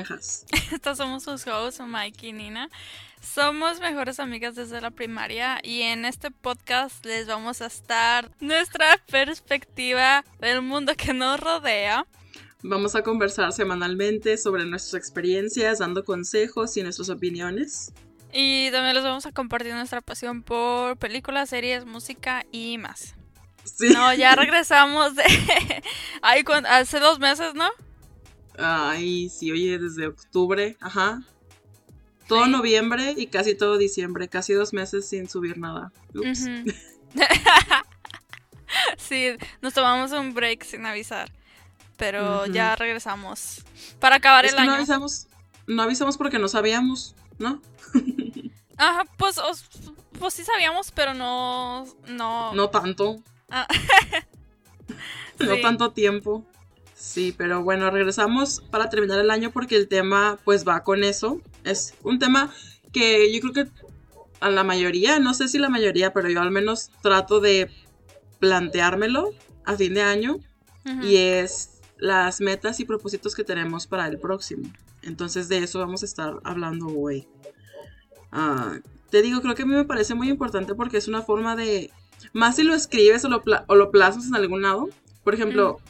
naranjas. Estos somos sus hosts, Mike y Nina. Somos mejores amigas desde la primaria y en este podcast les vamos a estar nuestra perspectiva del mundo que nos rodea. Vamos a conversar semanalmente sobre nuestras experiencias, dando consejos y nuestras opiniones. Y también les vamos a compartir nuestra pasión por películas, series, música y más. Sí. No, ya regresamos de... Ay, hace dos meses, ¿no? Ay, sí, oye, desde octubre, ajá. Todo Sí. noviembre y casi todo diciembre, casi dos meses sin subir nada. Ups. Sí, nos tomamos un break sin avisar. Pero ya regresamos. Para acabar Es el que no año. avisamos, no avisamos porque no sabíamos, ¿no? Ajá, pues, os- pues sí sabíamos, pero no. No. No tanto, Ah. no tanto tiempo. Sí, pero bueno, regresamos para terminar el año porque el tema pues va con eso. Es un tema que yo creo que a la mayoría, no sé si la mayoría, pero yo al menos trato de planteármelo a fin de año y es las metas y propósitos que tenemos para el próximo. Entonces de eso vamos a estar hablando hoy. Ah, te digo, creo que a mí me parece muy importante porque es una forma de, más si lo escribes o lo, pla- o lo plasmas en algún lado. Por ejemplo,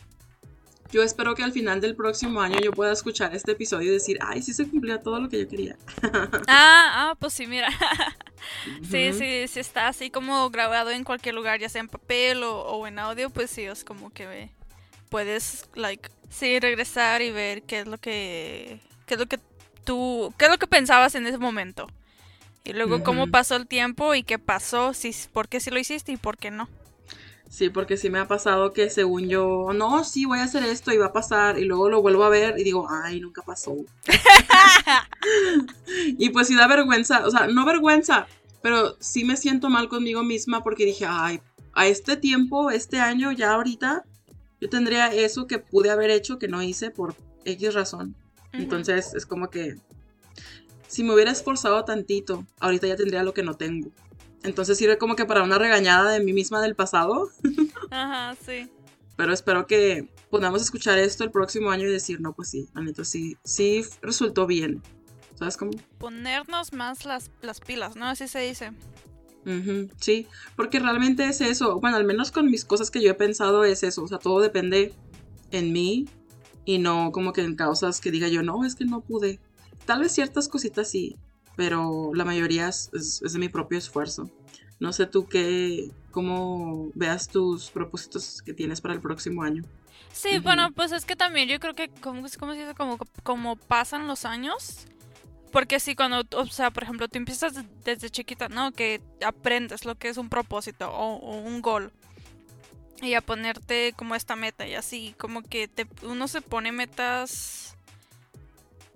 yo espero que al final del próximo año yo pueda escuchar este episodio y decir, ay, sí se cumplía todo lo que yo quería. Ah, ah, pues sí, mira. Sí, sí, sí está así como grabado en cualquier lugar, ya sea en papel o, o en audio, pues sí, es como que puedes, like, sí, regresar y ver qué es lo que, qué es lo que tú, qué es lo que pensabas en ese momento. Y luego cómo pasó el tiempo y qué pasó, si, por qué sí lo hiciste y por qué no. Sí, porque sí me ha pasado que según yo, no, sí, voy a hacer esto y va a pasar, y luego lo vuelvo a ver y digo, ay, nunca pasó. y pues sí da vergüenza, o sea, no vergüenza, pero sí me siento mal conmigo misma porque dije, ay, a este tiempo, este año, ya ahorita, yo tendría eso que pude haber hecho que no hice por X razón. Ujú. Entonces es como que si me hubiera esforzado tantito, ahorita ya tendría lo que no tengo. Entonces sirve como que para una regañada de mí misma del pasado. Ajá, sí. Pero espero que podamos escuchar esto el próximo año y decir, no, pues sí, la neta sí, sí resultó bien. ¿Sabes cómo? Ponernos más las, las pilas, ¿no? Así se dice. Ujú, sí, porque realmente es eso. Bueno, al menos con mis cosas que yo he pensado es eso. O sea, todo depende en mí y no como que en causas que diga yo, no, es que no pude. Tal vez ciertas cositas sí, pero la mayoría es, es- es de mi propio esfuerzo. No sé tú qué, cómo veas tus propósitos que tienes para el próximo año. Sí, Ujú. bueno, pues es que también yo creo que, como, ¿cómo se dice? Como, como pasan los años. Porque sí, cuando, o sea, por ejemplo, tú empiezas de- desde chiquita, ¿no? Que aprendes lo que es un propósito o, o un gol. Y a ponerte como esta meta y así, como que te, uno se pone metas...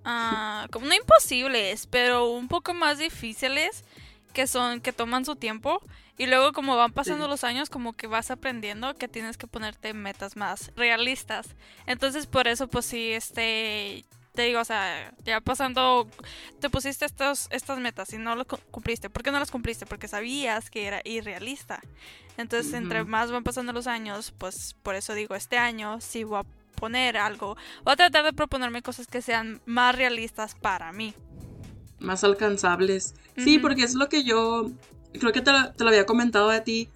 ah, como no imposibles, pero un poco más difíciles que son, que toman su tiempo. Y luego como van pasando Sí. los años, como que vas aprendiendo que tienes que ponerte metas más realistas. Entonces por eso pues sí, este, te digo, o sea, ya pasando, te pusiste estos, estas metas y no las cu- cumpliste. ¿Por qué no las cumpliste? Porque sabías que era irrealista. Entonces entre más van pasando los años, pues por eso digo, este año sí voy a poner algo. Voy a tratar de proponerme cosas que sean más realistas para mí. más alcanzables. Sí, porque es lo que yo creo que te lo, te lo había comentado a ti,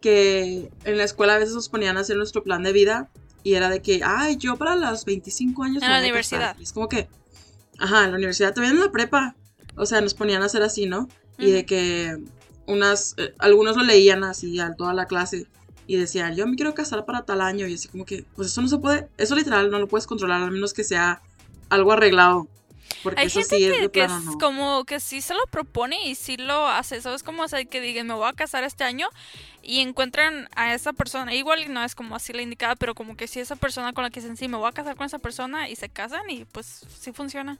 que en la escuela a veces nos ponían a hacer nuestro plan de vida y era de que, ay, yo para los 25 años... En la voy a casar". universidad. Es como que, ajá, en la universidad, también en la prepa, o sea, nos ponían a hacer así, ¿no? Y de que unas, eh, algunos lo leían así a toda la clase y decían, yo me quiero casar para tal año y así como que, pues eso no se puede, eso literal no lo puedes controlar, al menos que sea algo arreglado. Porque Hay eso gente sí es que, de que plano, es no. como que sí se lo propone y sí lo hace. ¿Sabes cómo hacer que digan, me voy a casar este año? Y encuentran a esa persona. Igual no es como así la indicada, pero como que sí esa persona con la que dicen, sí, me voy a casar con esa persona y se casan y pues sí funciona.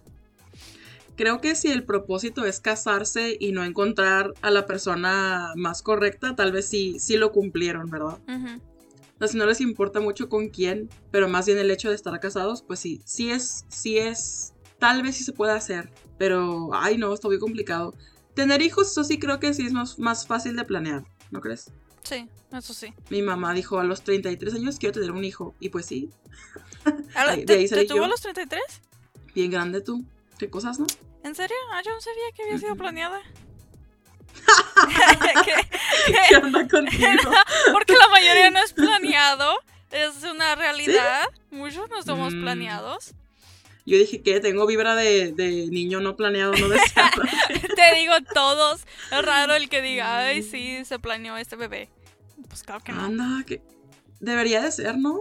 Creo que si el propósito es casarse y no encontrar a la persona más correcta, tal vez sí, sí lo cumplieron, ¿verdad? Ujú. O sea, si no les importa mucho con quién, pero más bien el hecho de estar casados, pues sí, sí es, sí es, tal vez sí se puede hacer, pero, ay no, está muy complicado. Tener hijos, eso sí creo que sí es más, más fácil de planear, ¿no crees? Sí, eso sí. Mi mamá dijo a los 33 años quiero tener un hijo, y pues sí, ¿Te, te tuvo a los 33? Bien grande tú. ¿Qué cosas, no? ¿En serio? Ah, yo no sabía que había sido planeada. ¿Qué, onda contigo? Porque la mayoría no es planeado. Es una realidad. Muchos no somos Mm. planeados. Yo dije que tengo vibra de, de niño no planeado, no deseado. Te digo todos. Es raro el que diga, ay, sí, se planeó este bebé. Pues claro que no. Anda, que debería de ser, ¿no?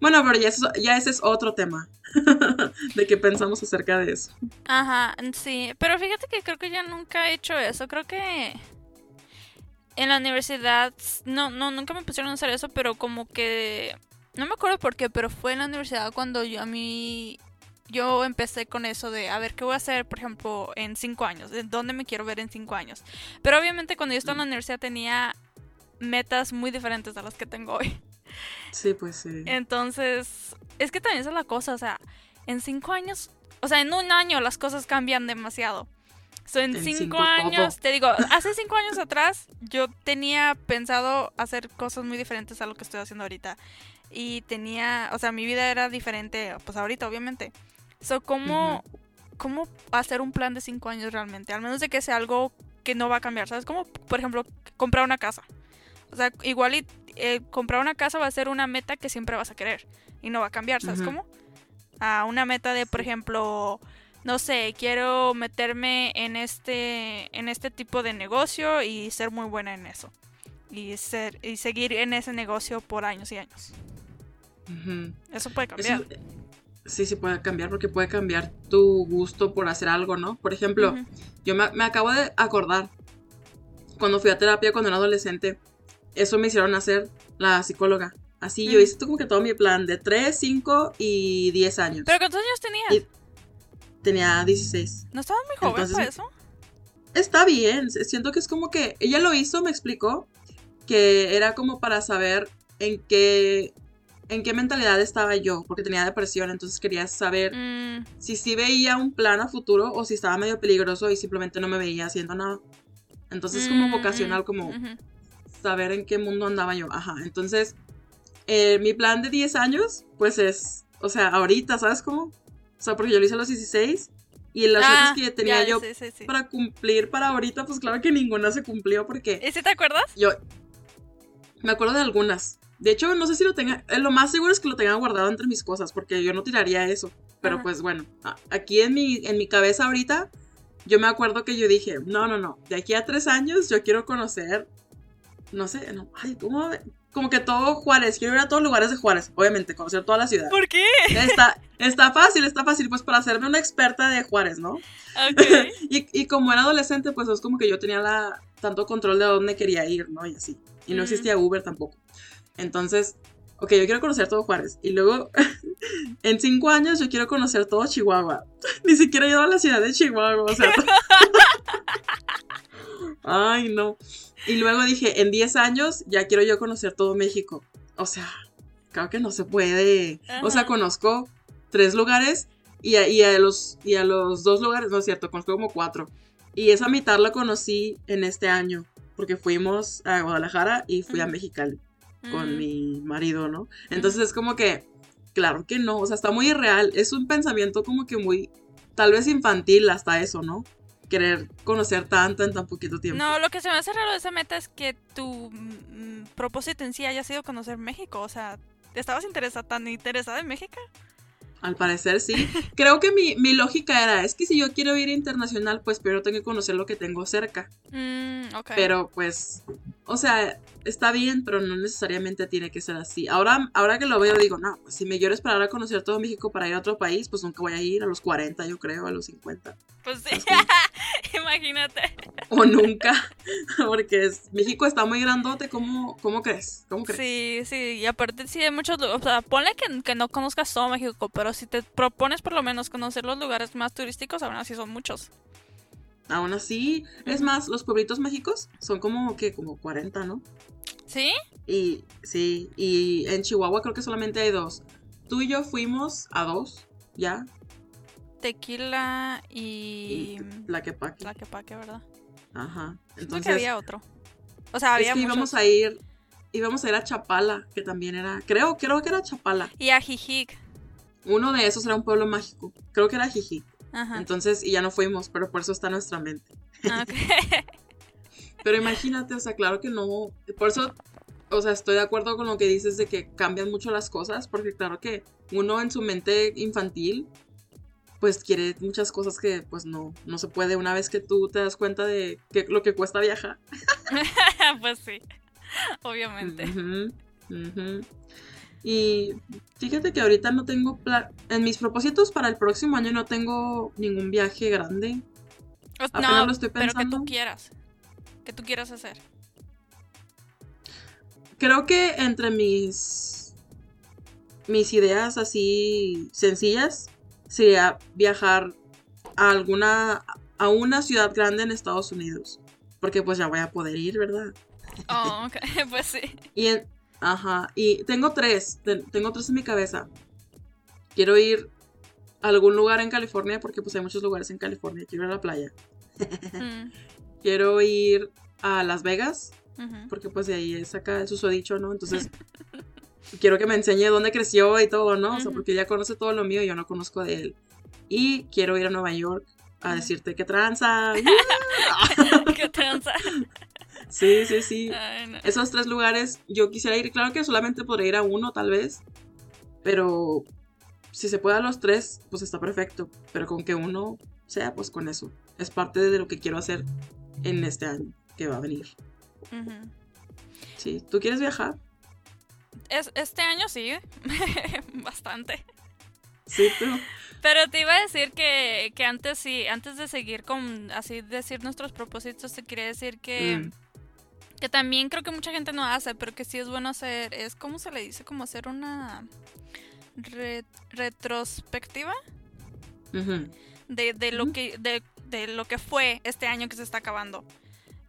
Bueno, pero ya, eso- ya ese es otro tema. de qué pensamos acerca de eso. Ajá, sí. Pero fíjate que creo que yo nunca he hecho eso. Creo que en la universidad, no, no, nunca me pusieron a hacer eso, pero como que, no me acuerdo por qué, pero fue en la universidad cuando yo a mí, yo empecé con eso de, a ver, ¿qué voy a hacer, por ejemplo, en cinco años? ¿De dónde me quiero ver en cinco años? Pero obviamente cuando yo estaba en la universidad tenía metas muy diferentes a las que tengo hoy. Sí, pues sí. Entonces, es que también esa es la cosa, o sea, en cinco años, o sea, en un año las cosas cambian demasiado. So, en En cinco, cinco, años, te digo, hace cinco años atrás yo tenía pensado hacer cosas muy diferentes a lo que estoy haciendo ahorita. Y tenía, o sea, mi vida era diferente, pues ahorita, obviamente. So, ¿cómo, ¿cómo hacer un plan de cinco años realmente? Al menos de que sea algo que no va a cambiar, ¿sabes? Como, por ejemplo, comprar una casa. O sea, igual y eh, comprar una casa va a ser una meta que siempre vas a querer y no va a cambiar, ¿sabes Ujú. cómo? A una meta de, por ejemplo, no sé, quiero meterme en este en este tipo de negocio y ser muy buena en eso. Y ser y seguir en ese negocio por años y años. Eso puede Eso- cambiar. sí, sí puede cambiar porque puede cambiar tu gusto por hacer algo, ¿no? Por ejemplo, yo me, me acabo de acordar, cuando fui a terapia cuando era adolescente, eso me hicieron hacer la psicóloga. Así yo hice como que todo mi plan de 3, 5 y 10 años. Pero ¿cuántos años tenías? Y- Tenía 16. ¿No estabas muy joven Entonces- para eso? Está bien, siento que es como que ella lo hizo, me explicó, que era como para saber en qué, en qué mentalidad estaba yo, porque tenía depresión, entonces quería saber Mm, si sí veía un plan a futuro o si estaba medio peligroso y simplemente no me veía haciendo nada. Entonces como mm, vocacional, mm, como ujú. Saber en qué mundo andaba yo. Ajá, entonces eh, mi plan de 10 años, pues es, o sea, ahorita, ¿sabes cómo? O sea, porque yo lo hice a los 16 y las Ah, metas que tenía ya, yo sí, para cumplir para ahorita, pues claro que ninguna se cumplió porque ¿Y si te acuerdas? yo me acuerdo de algunas. De hecho, no sé si lo tenga, eh, lo más seguro es que lo tenga guardado entre mis cosas porque yo no tiraría eso. Pero Ajá. pues bueno, aquí en mi, en mi cabeza ahorita, yo me acuerdo que yo dije, no, no, no, de aquí a tres años yo quiero conocer, no sé, no, ay, ¿cómo? Como que todo Juárez, quiero ir a todos lugares de Juárez, obviamente, conocer toda la ciudad. ¿Por qué? Está, está fácil, está fácil, pues para hacerme una experta de Juárez, ¿no? Ok. Y, y como era adolescente, pues es como que yo tenía la, tanto control de dónde quería ir, ¿no? Y así. Y no Mm. existía Uber tampoco. Entonces, ok, yo quiero conocer todo Juárez. Y luego, en cinco años, yo quiero conocer todo Chihuahua. Ni siquiera he ido a la ciudad de Chihuahua, o sea. Ay, no. Y luego dije, en 10 años, ya quiero yo conocer todo México. O sea, claro que no se puede. O sea, Ajá. conozco tres lugares y a, y a los, y a los dos lugares, no es cierto, conozco como cuatro. Y esa mitad la conocí en este año, porque fuimos a Guadalajara y fui a. Mexicali con Mm. mi marido, ¿no? Entonces es como que, claro que no, o sea, está muy irreal, es un pensamiento como que muy, tal vez infantil hasta eso, ¿no? Querer conocer tanto en tan poquito tiempo. No, lo que se me hace raro de esa meta es que tu mm, propósito en sí haya sido conocer México. O sea, ¿estabas interesada, tan interesada en México? Al parecer sí. Creo que mi, mi lógica era, es que si yo quiero ir internacional, pues primero tengo que conocer lo que tengo cerca. Mm, ok. Pero pues, o sea, está bien, pero no necesariamente tiene que ser así. Ahora, ahora que lo veo, digo, no, pues si me quiero esperar a conocer todo México para ir a otro país, pues nunca voy a ir a los 40, yo creo, a los 50. Pues sí, imagínate. O nunca, porque es- México está muy grandote, ¿cómo, cómo crees? ¿Cómo crees? Sí, sí, y aparte sí hay muchos, o sea, ponle que, que no conozcas todo México, pero si te propones por lo menos conocer los lugares más turísticos, aún así son muchos. Aún así, es más, los pueblitos mágicos son como que como 40, ¿no? ¿Sí? Y sí, y en Chihuahua creo que solamente hay dos. Tú y yo fuimos a dos, ya, Tequila y y... Tlaquepaque. Tlaquepaque, ¿verdad? Ajá. Entonces, que había otro. O sea, es había que muchos. íbamos a ir, íbamos a ir a Chapala, que también era, creo, creo que era Chapala. Y a Jijic. Uno de esos era un pueblo mágico. Creo que era Jiji. Ajá. Entonces, y ya no fuimos, pero por eso está nuestra mente. Ah, ok. Pero imagínate, o sea, claro que no. Por eso, o sea, estoy de acuerdo con lo que dices de que cambian mucho las cosas, porque claro que uno en su mente infantil, pues quiere muchas cosas que pues no, no se puede una vez que tú te das cuenta de que, lo que cuesta viajar. pues sí. Obviamente. Ujú, ujú. Y fíjate que ahorita no tengo pla- en mis propósitos para el próximo año no tengo ningún viaje grande. Apenas no, lo estoy pero que pensando. tú quieras. Que tú quieras hacer. Creo que entre mis mis ideas así sencillas sería viajar a alguna a una ciudad grande en Estados Unidos, porque pues ya voy a poder ir, ¿verdad? Oh, ok. pues sí. Y en- ajá, y tengo tres, te- tengo tres en mi cabeza. Quiero ir a algún lugar en California porque pues hay muchos lugares en California, quiero ir a la playa. Mm, Quiero ir a Las Vegas ujú. porque pues de ahí saca el susodicho, ¿no? Entonces quiero que me enseñe dónde creció y todo, ¿no? O sea, porque ella conoce todo lo mío y yo no conozco de él. Y quiero ir a Nueva York a decirte que tranza. Qué tranza. sí, sí, sí. Ay, no. Esos tres lugares yo quisiera ir. Claro que solamente podré ir a uno, tal vez. Pero si se puede a los tres, pues está perfecto. Pero con que uno sea, pues con eso. Es parte de lo que quiero hacer en este año que va a venir. Sí, ¿tú quieres viajar? Es- este año sí, bastante. Sí, tú. Pero te iba a decir que, que antes sí, antes de seguir con así decir nuestros propósitos, te quería decir que, Mm. Que también creo que mucha gente no hace, pero que sí es bueno hacer, es como se le dice, como hacer una re- retrospectiva de, de lo que de, de lo que fue este año que se está acabando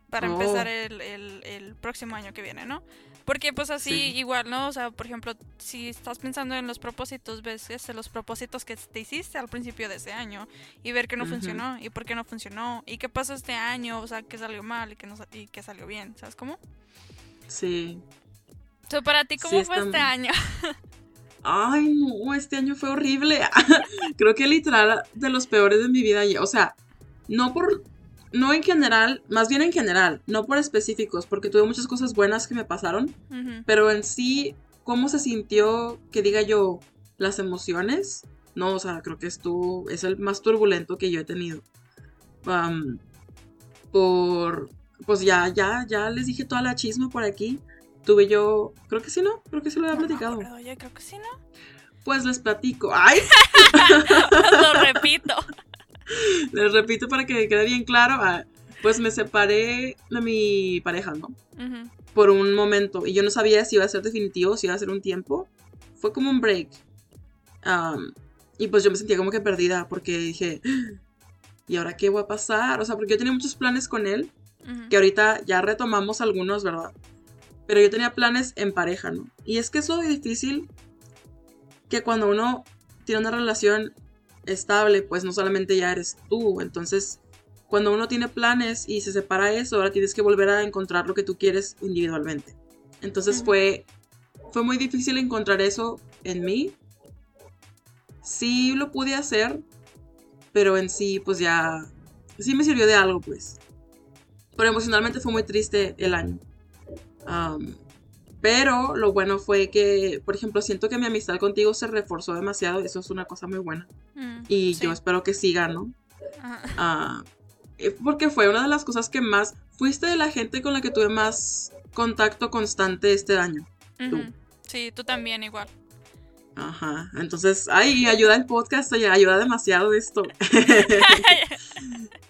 para Oh. empezar el, el- el próximo año que viene, ¿no? Porque pues así Sí. igual, ¿no? O sea, por ejemplo, si estás pensando en los propósitos, ves este, los propósitos que te hiciste al principio de ese año y ver que no funcionó y por qué no funcionó y qué pasó este año, o sea, que salió mal y que no y que salió bien, ¿sabes cómo? Sí. O sea, para ti, ¿cómo Sí, fue este año? Ay, no, este año fue horrible. Creo que literal de los peores de mi vida. O sea, no por. No en general, más bien en general, no por específicos, porque tuve muchas cosas buenas que me pasaron, pero en sí, cómo se sintió, que diga yo, las emociones, no, o sea, creo que estuvo, es el más turbulento que yo he tenido. Am, por, pues ya, ya, ya les dije toda la chisma por aquí. Tuve yo, creo que sí, ¿no? Creo que sí lo había No platicado. yo creo que sí, ¿no? Pues les platico. Ay, Lo repito. les repito para que quede bien claro. ah, Pues me separé de mi pareja, ¿no? Por un momento. Y yo no sabía si iba a ser definitivo, si iba a ser un tiempo. Fue como un break. Y pues yo me sentía como que perdida porque dije, "Ah, ¿y ahora qué va a pasar? O sea, porque yo tenía muchos planes con él, Ujú. que ahorita ya retomamos algunos, ¿verdad? Pero yo tenía planes en pareja, ¿no? Y es que es lo difícil que cuando uno tiene una relación estable, pues no solamente ya eres tú, entonces cuando uno tiene planes y se separa eso, ahora tienes que volver a encontrar lo que tú quieres individualmente. Entonces fue, fue muy difícil encontrar eso en mí. Sí lo pude hacer, pero en sí pues ya, sí me sirvió de algo pues. Pero emocionalmente fue muy triste el año. Am, pero lo bueno fue que, por ejemplo, siento que mi amistad contigo se reforzó demasiado. Eso es una cosa muy buena. Mm, Y sí. yo espero que siga, ¿no? Eh, porque fue una de las cosas que más... Fuiste de la gente con la que tuve más contacto constante este año. tú. Sí, tú también igual. Ajá. Entonces, ay, ayuda el podcast, oye, ayuda demasiado esto.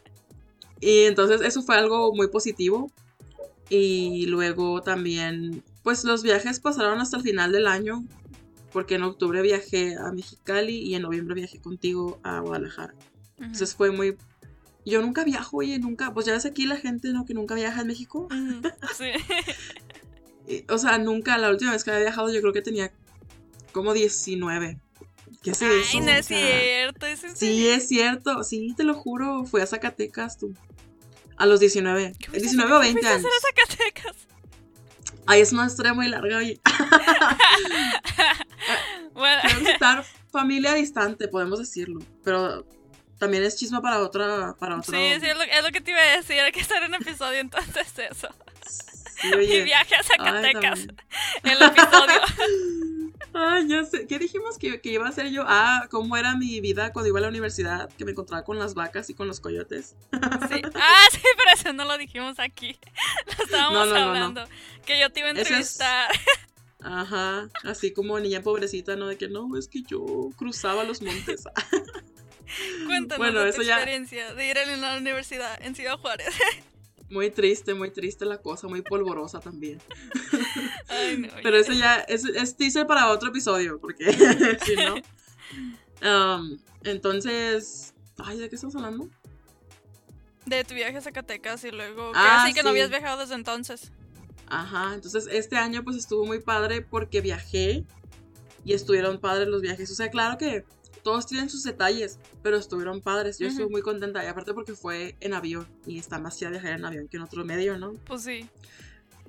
Y entonces eso fue algo muy positivo. Y luego también, pues los viajes pasaron hasta el final del año, porque en octubre viajé a Mexicali y en noviembre viajé contigo a Guadalajara. Entonces fue muy... Yo nunca viajo, oye, nunca. Pues ya ves aquí la gente, ¿no? Que nunca viaja en México. Sí. O sea, nunca, la última vez que había viajado yo creo que tenía como 19. ¿Qué es eso? Ay, no O es sea, cierto. es en Sí, es cierto, sí, te lo juro, fui a Zacatecas tú. A los 19. ¿Qué fuiste a 19 o hacer- qué 20 fuiste a años. a Zacatecas? Ay, es una historia muy larga. Bueno, visitar, familia distante, podemos decirlo. Pero también es chisma para otra. Para otro... Sí, sí, es lo, es lo, que te iba a decir. Hay que hacer un episodio entonces eso. Sí, oye. Mi viaje a Ay, Zacatecas. también. el episodio. Ay, ya sé. ¿Qué dijimos que, que iba a hacer yo? Ah, cómo era mi vida cuando iba a la universidad, que me encontraba con las vacas y con los coyotes. Sí. Ah, sí, pero eso no lo dijimos aquí. Lo estábamos No, no, no, no. hablando. Que yo te iba a es- entrevistar. Ajá, así como niña pobrecita, ¿no? De que no, es que yo cruzaba los montes. Cuéntanos Bueno, de tu eso ya- experiencia de ir a la universidad en Ciudad Juárez. Muy triste, muy triste la cosa, muy polvorosa también. Ay, no. Pero eso ya es, es teaser para otro episodio, porque si no. Um, entonces, ay, ¿de qué estamos hablando? De tu viaje a Zacatecas y luego. Ah, así que no sí. habías viajado desde entonces. Ajá, entonces este año pues estuvo muy padre porque viajé y estuvieron padres los viajes. O sea, claro que todos tienen sus detalles, pero estuvieron padres. Yo estuve Ujú. muy contenta y aparte porque fue en avión y está más chida viajar en avión que en otro medio, ¿no? Pues sí.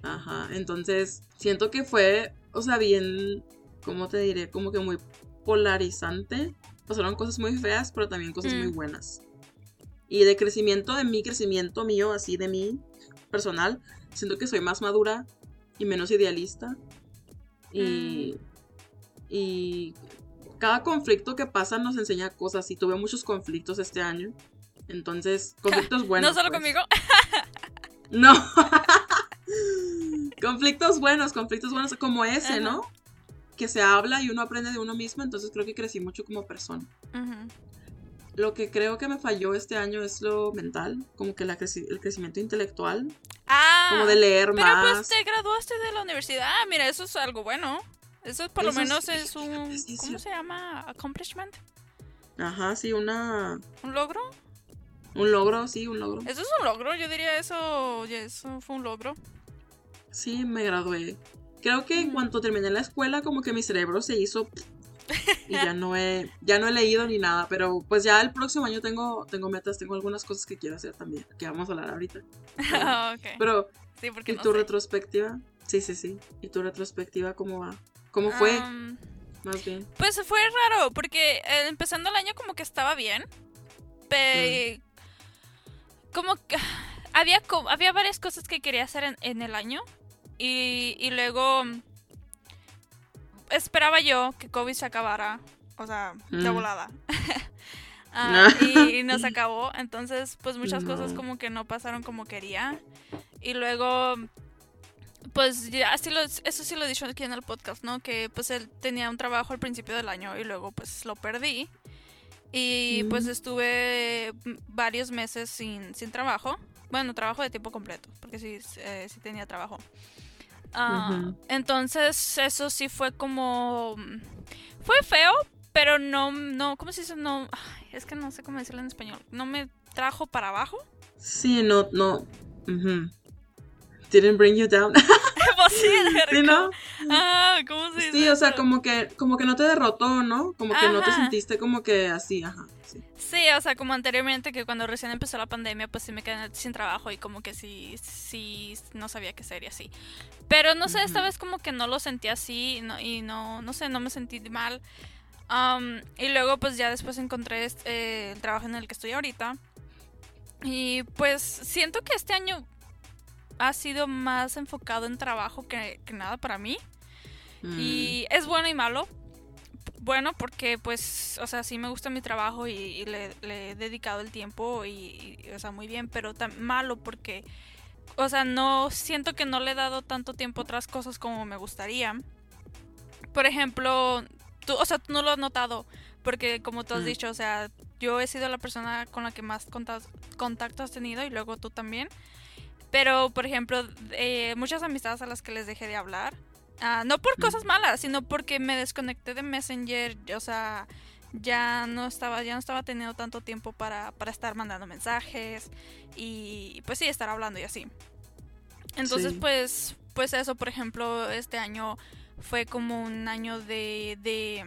Ajá, entonces siento que fue, o sea, bien, ¿cómo te diré? Como que muy polarizante. Pasaron cosas muy feas, pero también cosas Mm. muy buenas. Y de crecimiento, de mi crecimiento mío, así de mí, personal, siento que soy más madura y menos idealista. Y, y cada conflicto que pasa nos enseña cosas y tuve muchos conflictos este año. Entonces, conflictos buenos. no solo pues. conmigo. No. conflictos buenos, conflictos buenos como ese, Ajá. ¿no? Que se habla y uno aprende de uno mismo, entonces creo que crecí mucho como persona. Lo que creo que me falló este año es lo mental, como que la creci- el crecimiento intelectual, Ah. como de leer Pero más. pues te graduaste de la universidad. Ah, mira, eso es algo bueno. Eso por lo Eso menos es un. ¿Cómo se llama? Accomplishment. Ajá, sí, una ¿Un logro? un logro, sí, un logro. Eso es un logro. Yo diría eso. Eso fue un logro. Sí, me gradué. Creo que en Ujú. cuanto terminé la escuela, como que mi cerebro se hizo y ya no he, ya no he leído ni nada, pero pues ya el próximo año tengo, tengo metas, tengo algunas cosas que quiero hacer también, que vamos a hablar ahorita. Ah. Pero, Sí, porque ¿y no tu sé. retrospectiva? Sí, sí, sí. ¿Y tu retrospectiva cómo va? ¿Cómo fue? Más bien. Pues fue raro, porque eh, empezando el año como que estaba bien. Pe- Como que había, co- había varias cosas que quería hacer en, en el año. Y, y luego esperaba yo que COVID se acabara. O sea, de Mm. volada. Ah, y, y nos acabó. Entonces, pues muchas cosas como que no pasaron como quería. Y luego, pues ya, así lo, eso sí lo he dicho aquí en el podcast, ¿no? Que pues él tenía un trabajo al principio del año y luego pues lo perdí. Y pues Mm. estuve mm, varios meses sin, sin trabajo. Bueno, trabajo de tiempo completo, porque sí, eh, sí tenía trabajo. Ah. Entonces eso sí fue como... Fue feo, pero no, no, ¿cómo se dice? No, es que no sé cómo decirlo en español. No me trajo para abajo. Sí, no, no. Didn't bring you down. Pues sí, sí, ¿no? Ah, ¿cómo se dice? Sí, o sea, como que, como que no te derrotó, ¿no? Como que no te sentiste como que así, ajá. Sí. Sí, o sea, como anteriormente que cuando recién empezó la pandemia, pues sí me quedé sin trabajo y como que sí, sí, no sabía qué y así. Pero no sé, esta vez como que no lo sentí así y no, y no, no sé, no me sentí mal. Am, y luego pues ya después encontré este, eh, el trabajo en el que estoy ahorita. Y pues siento que este año ha sido más enfocado en trabajo que, que nada para mí. Mm. Y es bueno y malo. Bueno, porque pues, o sea, sí me gusta mi trabajo y, y le, le he dedicado el tiempo y, y, o sea, muy bien, pero malo porque, o sea, no siento que no le he dado tanto tiempo a otras cosas como me gustaría. Por ejemplo, tú, o sea, tú no lo has notado, porque como tú has Mm. dicho, o sea, yo he sido la persona con la que más contacto has tenido y luego tú también. Pero, por ejemplo, eh, muchas amistades a las que les dejé de hablar, ah, no por cosas malas, sino porque me desconecté de Messenger, o sea, ya no estaba, ya no estaba teniendo tanto tiempo para, para estar mandando mensajes y pues sí, estar hablando y así. Entonces, Sí. pues, pues eso, por ejemplo, este año fue como un año de, de,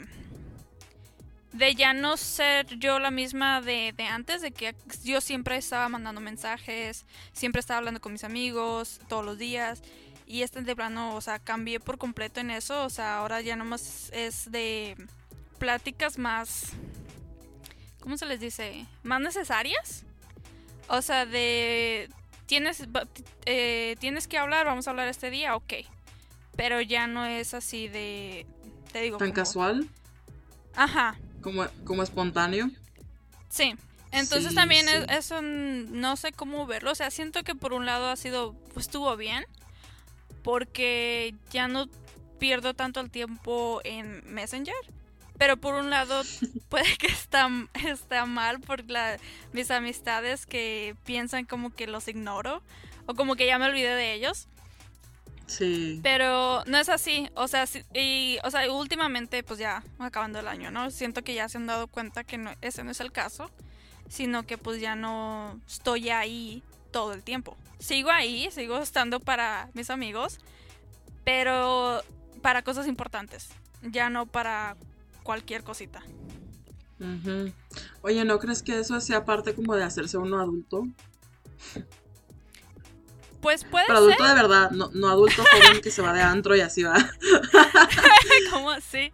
de ya no ser yo la misma de, de antes, de que yo siempre estaba mandando mensajes, siempre estaba hablando con mis amigos todos los días. Y este de plano, o sea, cambié por completo en eso. O sea, ahora ya nomás es de pláticas más, ¿cómo se les dice? Más necesarias. O sea, de, tienes, eh, tienes que hablar, vamos a hablar este día, ok. Pero ya no es así de, te digo. ¿Tan casual? Ajá. Como, como espontáneo. Sí. Entonces también Es, eso no sé cómo verlo. O sea, siento que por un lado ha sido, pues estuvo bien. Porque ya no pierdo tanto el tiempo en Messenger. Pero por un lado puede que está, está mal por la, mis amistades que piensan como que los ignoro o como que ya me olvidé de ellos. Sí. Pero no es así, o sea, y, o sea, últimamente pues ya acabando el año, ¿no? Siento que ya se han dado cuenta que no, ese no es el caso, sino que pues ya no estoy ahí todo el tiempo. Sigo ahí, sigo estando para mis amigos, pero para cosas importantes, ya no para cualquier cosita. Oye, ¿no crees que eso sea parte como de hacerse uno adulto? Pues puede Pero adulto de verdad, no, no adulto joven que se va de antro y así va. ¿Cómo así?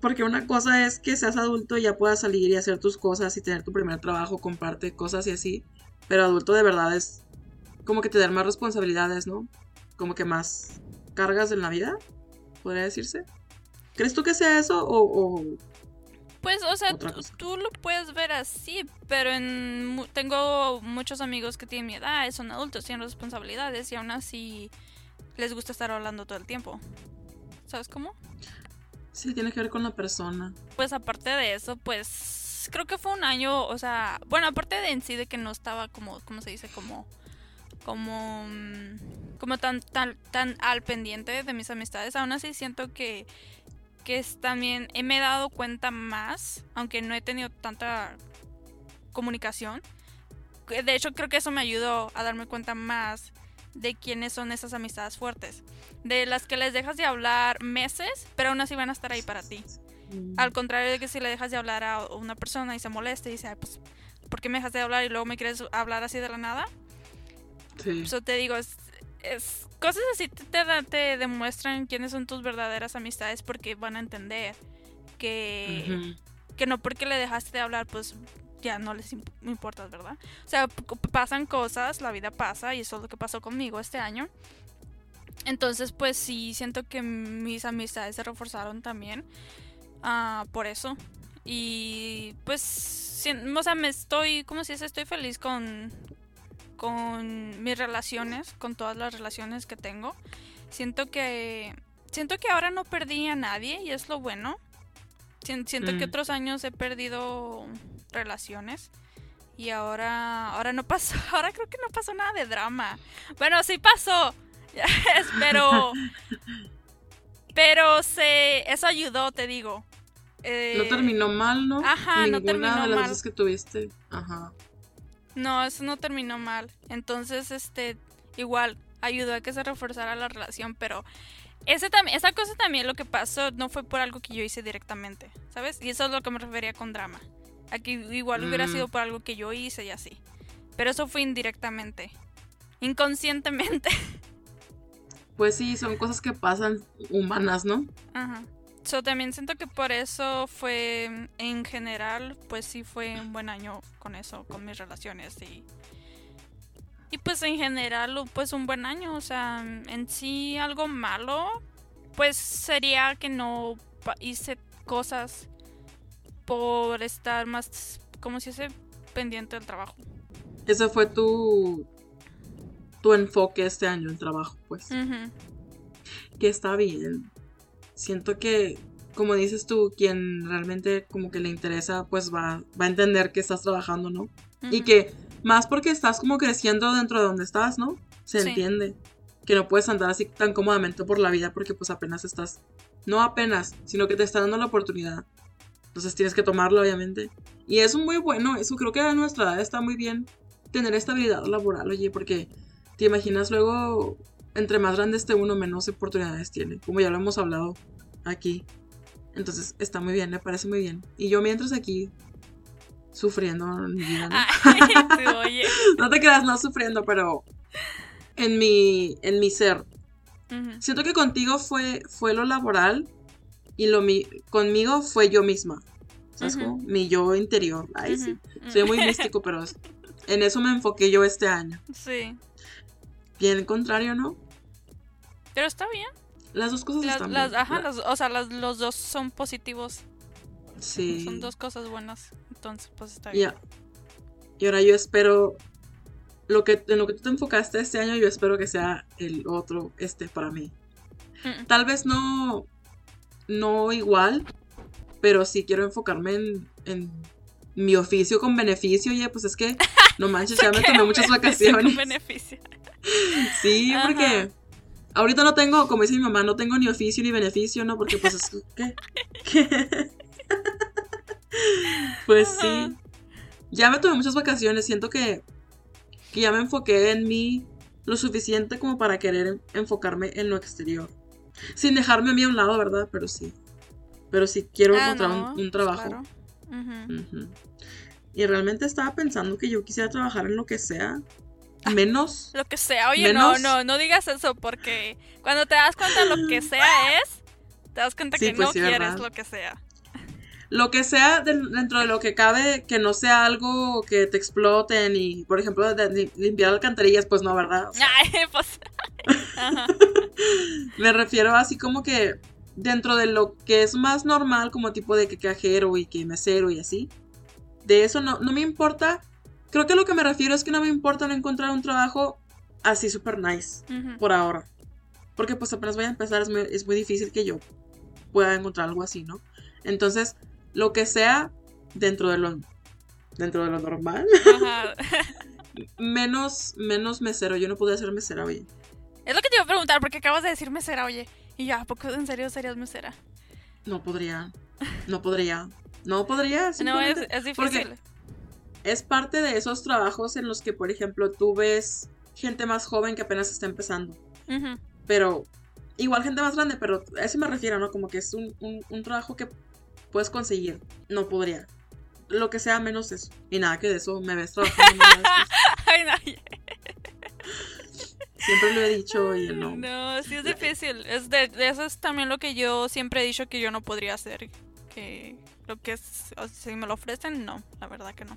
Porque una cosa es que seas adulto y ya puedas salir y hacer tus cosas y tener tu primer trabajo, comparte cosas y así. Pero adulto de verdad es como que tener más responsabilidades, ¿no? Como que más cargas en la vida, podría decirse. ¿Crees tú que sea eso o...? Pues, o sea, tú, lo puedes ver así, pero en, tengo muchos amigos que tienen mi edad, son adultos, tienen responsabilidades y aún así les gusta estar hablando todo el tiempo. ¿Sabes cómo? Sí, tiene que ver con la persona. Pues aparte de eso, pues creo que fue un año, o sea, bueno, aparte de en sí de que no estaba como, ¿cómo se dice? Como, como, mm, como tan, tan, tan al pendiente de mis amistades, aún así siento que que es también me he dado cuenta más, aunque no he tenido tanta comunicación. De hecho, creo que eso me ayudó a darme cuenta más de quiénes son esas amistades fuertes. De las que les dejas de hablar meses, pero aún así van a estar ahí para ti. Mm. Al contrario de que si le dejas de hablar a una persona y se molesta y dice, pues, ¿por qué me dejas de hablar y luego me quieres hablar así de la nada? Sí. Eso te digo, es, es cosas así te, te, demuestran quiénes son tus verdaderas amistades porque van a entender que, que no porque le dejaste de hablar, pues ya no les importas, ¿verdad? O sea, pasan cosas, la vida pasa y eso es lo que pasó conmigo este año. Entonces, pues sí, siento que mis amistades se reforzaron también uh, por eso. Y pues, o sea, me estoy, como si estoy feliz con, con mis relaciones, con todas las relaciones que tengo. Siento que siento que ahora no perdí a nadie y es lo bueno. Siento que mm. otros años he perdido relaciones y ahora ahora no pasó, ahora creo que no pasó nada de drama. Bueno, sí pasó. pero pero se eso ayudó, te digo. no terminó mal, ¿no? Ajá, no terminó de las mal. veces que tuviste. Ajá. No, eso no terminó mal. Entonces, este, igual, ayudó a que se reforzara la relación, pero ese esa cosa también lo que pasó no fue por algo que yo hice directamente, ¿sabes? Y eso es lo que me refería con drama. Aquí igual hubiera sido mm. por algo que yo hice y así. Pero eso fue indirectamente. Inconscientemente. Pues sí, son cosas que pasan humanas, ¿no? Ajá. So, también siento que por eso fue, en general, pues sí fue un buen año con eso, con mis relaciones y... Y pues en general, pues un buen año, o sea, en sí algo malo, pues sería que no hice cosas por estar más, como si fuese pendiente del trabajo. Ese fue tu, tu enfoque este año, el trabajo, pues. Que está bien siento que, como dices tú, quien realmente como que le interesa, pues va, va a entender que estás trabajando, ¿no? Y que más porque estás como creciendo dentro de donde estás, ¿no? Se entiende. Que no puedes andar así tan cómodamente por la vida porque pues apenas estás, no apenas, sino que te está dando la oportunidad. Entonces tienes que tomarlo, obviamente. Y es muy bueno, eso creo que a nuestra edad está muy bien tener estabilidad laboral, oye, porque te imaginas luego entre más grande esté uno, menos oportunidades tiene, como ya lo hemos hablado aquí. Entonces está muy bien, me parece muy bien. Y yo mientras aquí sufriendo en mi vida, ¿no? te quedas no sufriendo, pero en mi, en mi ser. Siento que contigo fue, fue lo laboral, y lo mi conmigo fue yo misma. ¿Sabes cómo? Mi yo interior. Ay, sí. Soy muy místico, pero en eso me enfoqué yo este año. Sí. Bien contrario, ¿no? Pero está bien. Las dos cosas Las, están las- bien. ajá, las- o sea, las- los dos son positivos. sí. Son dos cosas buenas. Entonces, pues está bien. a- y ahora yo espero lo que en lo que tú te enfocaste este año, yo espero que sea el otro este para mí. Mm. Tal vez no no igual, pero sí quiero enfocarme en, en mi oficio con beneficio. Oye, pues es que no manches, ya me ¿Qué tomé muchas beneficio con vacaciones. beneficio? Sí, Ajá. Ahorita no tengo, como dice mi mamá, no tengo ni oficio ni beneficio, ¿no? Porque pues es ¿qué? ¿Qué? pues sí. Ya me tomé muchas vacaciones, siento que, que ya me enfoqué en mí lo suficiente como para querer en- enfocarme en lo exterior. Sin dejarme a mí a un lado, ¿verdad? Pero sí. Pero sí quiero Ah, encontrar no, un, un pues trabajo. claro. Y realmente estaba pensando que yo quisiera trabajar en lo que sea. Menos. Lo que sea. Oye, Menos- no, no, no digas eso porque cuando te das cuenta lo que sea es, te das cuenta Sí, que pues no sí, quieres ¿verdad? lo que sea. Lo que sea dentro de lo que cabe, que no sea algo que te exploten y, por ejemplo, de limpiar alcantarillas, pues no, ¿verdad? O sea, Ay, pues. Me refiero así como que dentro de lo que es más normal, como tipo de que cajero y que mesero y así, de eso no, no me importa. Creo que lo que me refiero es que no me importa no encontrar un trabajo así super nice por ahora. Porque pues apenas voy a empezar, es muy, es muy difícil que yo pueda encontrar algo así, ¿no? Entonces, lo que sea dentro de lo, dentro de lo normal, Ajá. menos, menos mesero. Yo no podía ser mesera, oye. Es lo que te iba a preguntar porque acabas de decir mesera, oye. Y ya, ¿a poco en serio serías mesera? No podría, no podría, no podría. No, es, porque- difícil. Es parte de esos trabajos en los que, por ejemplo, tú ves gente más joven que apenas está empezando. Pero igual gente más grande, pero a eso me refiero, ¿no? Como que es un, un- un trabajo que puedes conseguir. No podría. Lo que sea menos eso. Y nada que de eso me ves trabajando. Ay, no. Siempre lo he dicho y no. No, sí es difícil. Es de, de eso es también lo que yo siempre he dicho que yo no podría hacer. Que lo que es, o sea, si me lo ofrecen, no, la verdad que no.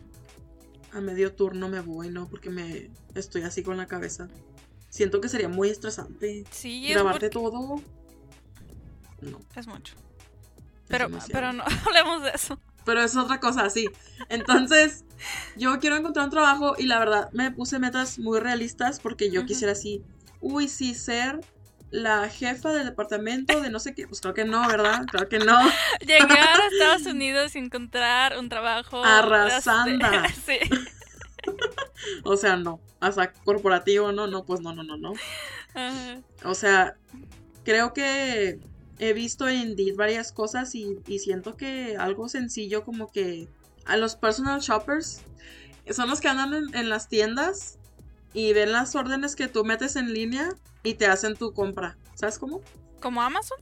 A medio turno me voy, ¿no? Porque me estoy así con la cabeza. Siento que sería muy estresante. Sí, es, Grabarte porque- todo. No. es mucho. es Pero, pero no hablemos de eso. Pero es otra cosa, sí. Entonces, yo quiero encontrar un trabajo y la verdad me puse metas muy realistas porque yo quisiera así, uy, sí, ser la jefa del departamento de no sé qué. Pues creo que no, ¿verdad? Claro que no. Llegar a Estados Unidos y encontrar un trabajo. Arrasando. este, sí. O sea, no. Hasta corporativo, no, no, pues no, no, no, no. Ajá. O sea, creo que he visto en Indeed varias cosas y, y siento que algo sencillo como que a los personal shoppers son los que andan en, en las tiendas y ven las órdenes que tú metes en línea y te hacen tu compra. ¿Sabes cómo? ¿Como Amazon?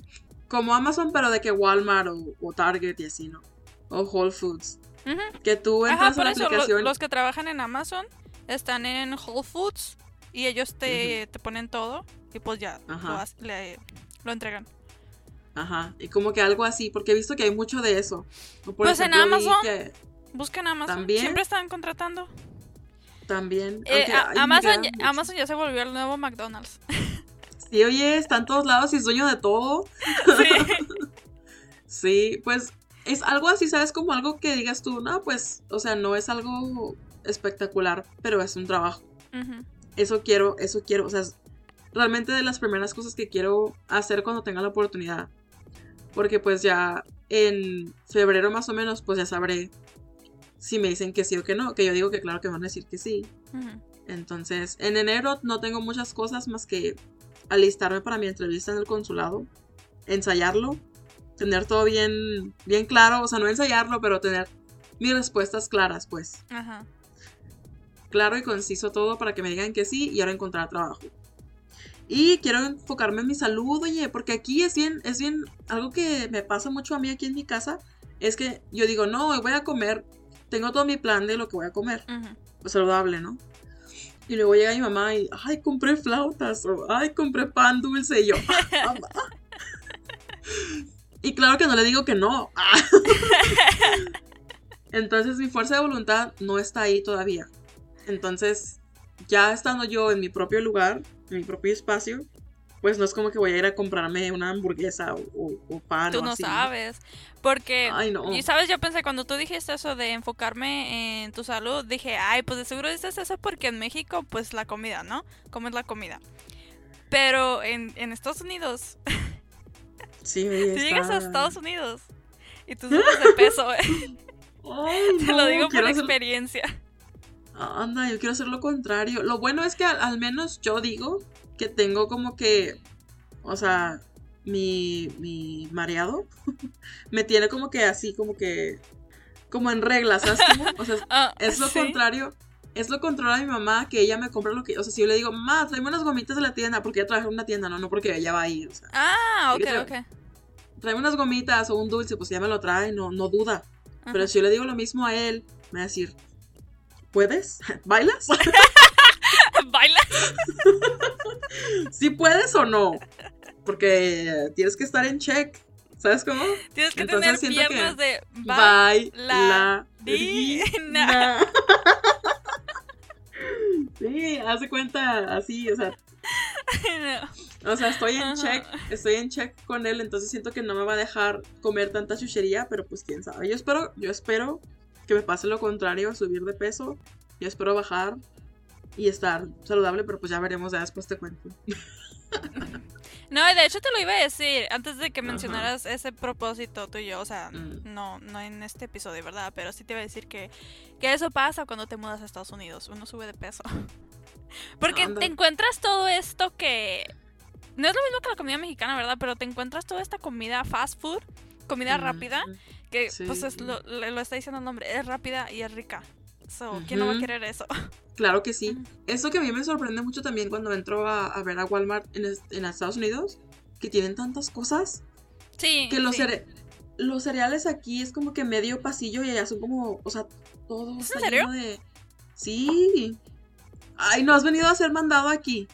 Como Amazon, pero de que Walmart o, o Target y así, ¿no? O Whole Foods. Ujú. Que tú Ajá, entras a por la eso lo- aplicación. los que trabajan en Amazon están en Whole Foods y ellos te, te ponen todo y pues ya Ajá. lo, le- lo entregan. Ajá. Y como que algo así, porque he visto que hay mucho de eso. Por Pues en ejemplo, Amazon. que Busquen Amazon. ¿También? Siempre están contratando. También. Eh, a- Amazon, ya, mucho. Amazon ya se volvió el nuevo McDonald's. Sí, oye, está en todos lados y es dueño de todo. Sí. Sí, pues es algo así, ¿sabes? Como algo que digas tú, no, pues, o sea, no es algo espectacular, pero es un trabajo. Eso quiero, eso quiero, o sea, es realmente de las primeras cosas que quiero hacer cuando tenga la oportunidad. Porque pues ya en febrero más o menos, pues ya sabré si me dicen que sí o que no, que yo digo que claro que van a decir que sí. Ujú. Entonces, en enero no tengo muchas cosas más que alistarme para mi entrevista en el consulado, ensayarlo, tener todo bien, bien claro, o sea, no ensayarlo, pero tener mis respuestas claras, pues. Ajá. Claro y conciso todo para que me digan que sí y ahora encontrar trabajo. Y quiero enfocarme en mi salud, oye, porque aquí es bien, es bien, algo que me pasa mucho a mí aquí en mi casa, es que yo digo, no, hoy voy a comer, tengo todo mi plan de lo que voy a comer Ujú. pues, saludable, ¿no? Y luego llega mi mamá y, ay, compré flautas, o ay, compré pan dulce, y yo, "Ah, mamá". Y claro que no le digo que no. Entonces mi fuerza de voluntad no está ahí todavía. Entonces, ya estando yo en mi propio lugar, en mi propio espacio, pues no es como que voy a ir a comprarme una hamburguesa o, pan. Tú o no así. sabes. Porque, Ay, no. y sabes, yo pensé cuando tú dijiste eso de enfocarme en tu salud, dije, ay, pues de seguro dices eso porque en México, pues la comida, ¿no? Comes la comida. Pero en, en Estados Unidos, Sí, si llegas a Estados Unidos y tú subes de peso, eh, Ay, te lo digo por hacer- experiencia. Anda, yo quiero hacer lo contrario. Lo bueno es que al, al menos yo digo que tengo como que, o sea, mi, mi mareado me tiene como que así, como que, como en reglas, ¿sabes cómo? O sea, Ah, es lo sí. contrario. Es lo contrario a mi mamá, que ella me compra lo que, o sea, si yo le digo, mamá, tráeme unas gomitas de la tienda, porque ella trabaja en una tienda, no, no porque ella va a ir, o sea, Ah, ok, ok. tráeme unas gomitas o un dulce, pues ella me lo trae, no, no duda. Pero si yo le digo lo mismo a él, me va a decir, ¿puedes? ¿Bailas? Baila. ¿Sí puedes o no? Porque tienes que estar en check. ¿Sabes cómo? Tienes que Entonces tener piernas que de baila. Baila. di- na. Sí, hace cuenta así, o sea, o sea, estoy en Ajá. check, estoy en check con él, entonces siento que no me va a dejar comer tanta chuchería, pero pues quién sabe. Yo espero, yo espero que me pase lo contrario, subir de peso. Yo espero bajar y estar saludable, pero pues ya veremos, ya después te cuento. No, de hecho te lo iba a decir antes de que Ajá. mencionaras ese propósito tuyo, o sea, Mm. no, no en este episodio, ¿verdad? Pero sí te iba a decir que, que eso pasa cuando te mudas a Estados Unidos, uno sube de peso. Porque Anda. te encuentras todo esto que... No es lo mismo que la comida mexicana, ¿verdad? Pero te encuentras toda esta comida fast food, comida rápida, que Sí. pues es lo, le- lo está diciendo el nombre, es rápida y es rica. So, ¿quién no va a querer eso? Claro que sí. Eso que a mí me sorprende mucho también cuando entro a, a ver a Walmart en, es- en Estados Unidos, que tienen tantas cosas, Sí. que los, sí. cere- los cereales aquí es como que medio pasillo y allá son como, o sea, todo ¿Es está en serio? lleno de... Sí. Ay, no has venido a ser mandado aquí.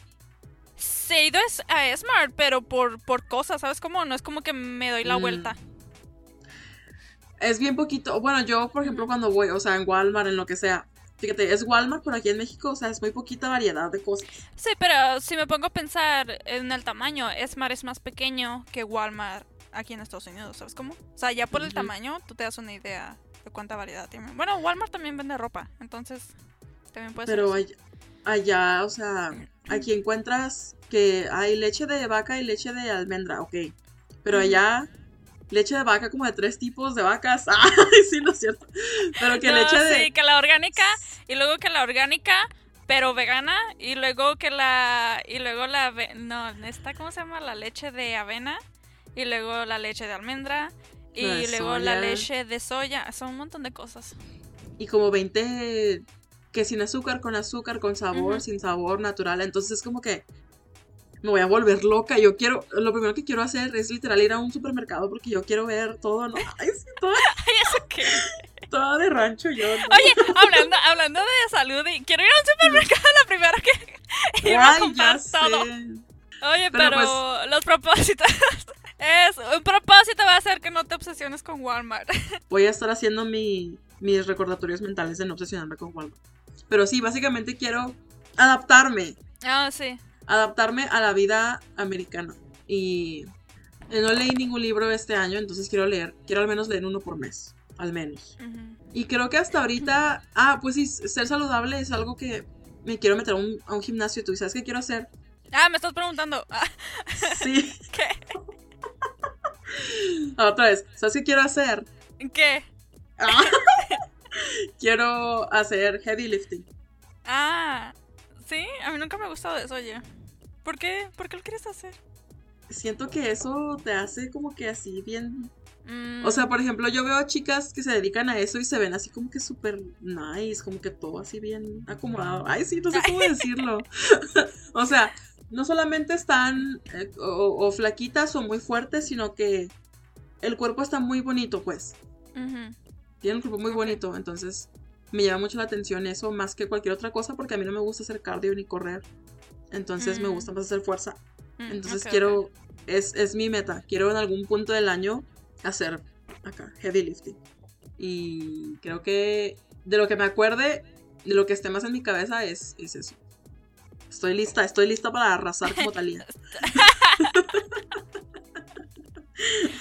Se he ido es- a Smart, pero por, por cosas, ¿sabes cómo? No es como que me doy la Mm. vuelta. Es bien poquito. Bueno, yo, por ejemplo, cuando voy, o sea, en Walmart, en lo que sea. Fíjate, es Walmart, pero aquí en México, o sea, es muy poquita variedad de cosas. Sí, pero si me pongo a pensar en el tamaño, Smart es más pequeño que Walmart aquí en Estados Unidos, ¿sabes cómo? O sea, ya por el tamaño, tú te das una idea de cuánta variedad tiene. Bueno, Walmart también vende ropa, entonces también puede Pero allá, allá, o sea, aquí encuentras que hay leche de vaca y leche de almendra, ok. Pero allá, leche de vaca como de tres tipos de vacas. Ay, sí, no es cierto. Pero que No, leche de... sí, que la orgánica y luego que la orgánica pero vegana y luego que la y luego la no, esta cómo se llama la leche de avena y luego la leche de almendra y La de luego la leche de soya, son un montón de cosas. Y como 20 que sin azúcar, con azúcar, con sabor, sin sabor, natural. Entonces es como que me voy a volver loca. Yo quiero, lo primero que quiero hacer es literal ir a un supermercado porque yo quiero ver todo, ¿no? Ay, sí, todo, Ay, ¿eso qué? todo de rancho yo. ¿no? Oye, hablando, hablando de salud, y quiero ir a un supermercado la primera que iba a comprar todo. Oye, Pero, pero, pues- los propósitos es un propósito va a ser que no te obsesiones con Walmart. Voy a estar haciendo mi, mis recordatorios mentales de no obsesionarme con Walmart. Pero sí, básicamente quiero adaptarme, Ah, sí. Adaptarme a la vida americana. Y eh, no leí ningún libro este año, entonces quiero leer, quiero al menos leer uno por mes, al menos. Y creo que hasta ahorita, ah, pues sí, ser saludable es algo que me quiero meter a un, a un gimnasio. ¿Tú sabes qué quiero hacer? Ah, me estás preguntando. Ah, Sí, ¿Qué? otra vez. ¿Sabes qué quiero hacer? ¿Qué? Ah, quiero hacer heavy lifting. Ah, sí, a mí nunca me ha gustado eso, oye. ¿Por qué? ¿Por qué lo quieres hacer? Siento que eso te hace como que así bien Mm, O sea, por ejemplo, yo veo chicas que se dedican a eso y se ven así como que súper nice, como que todo así bien acomodado. Ay, sí, no sé cómo decirlo. o sea, no solamente están eh, o, o flaquitas o muy fuertes, sino que el cuerpo está muy bonito, pues. Tiene un cuerpo muy bonito, entonces me llama mucho la atención eso más que cualquier otra cosa porque a mí no me gusta hacer cardio ni correr. Entonces me Mm. gusta más hacer fuerza. Mm, Entonces quiero, es, es mi meta, quiero en algún punto del año hacer acá, heavy lifting. Y creo que de lo que me acuerde, de lo que esté más en mi cabeza es, es eso. Estoy lista, estoy lista para arrasar como Talía.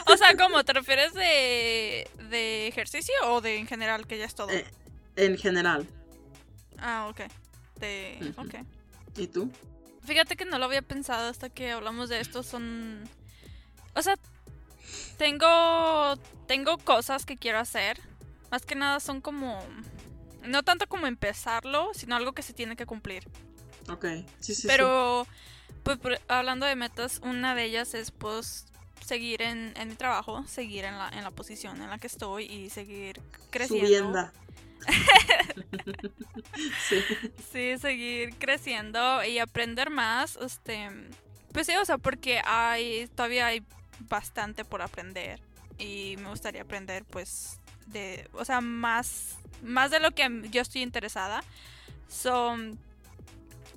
o sea, ¿cómo? ¿Te refieres de, de ejercicio o de en general que ya es todo? Eh, en general. Ah, ok. De... Ok. ¿Y tú? Fíjate que no lo había pensado hasta que hablamos de esto. Son... O sea, tengo... Tengo cosas que quiero hacer. Más que nada son como... No tanto como empezarlo, sino algo que se tiene que cumplir. Ok, sí, sí. Pero, pues hablando de metas, una de ellas es pues seguir en, en mi trabajo, seguir en la, en la posición en la que estoy y seguir creciendo. sí. seguir creciendo y aprender más. Este, pues sí, o sea, porque hay todavía hay bastante por aprender y me gustaría aprender, pues, de, o sea, más, más de lo que yo estoy interesada. Son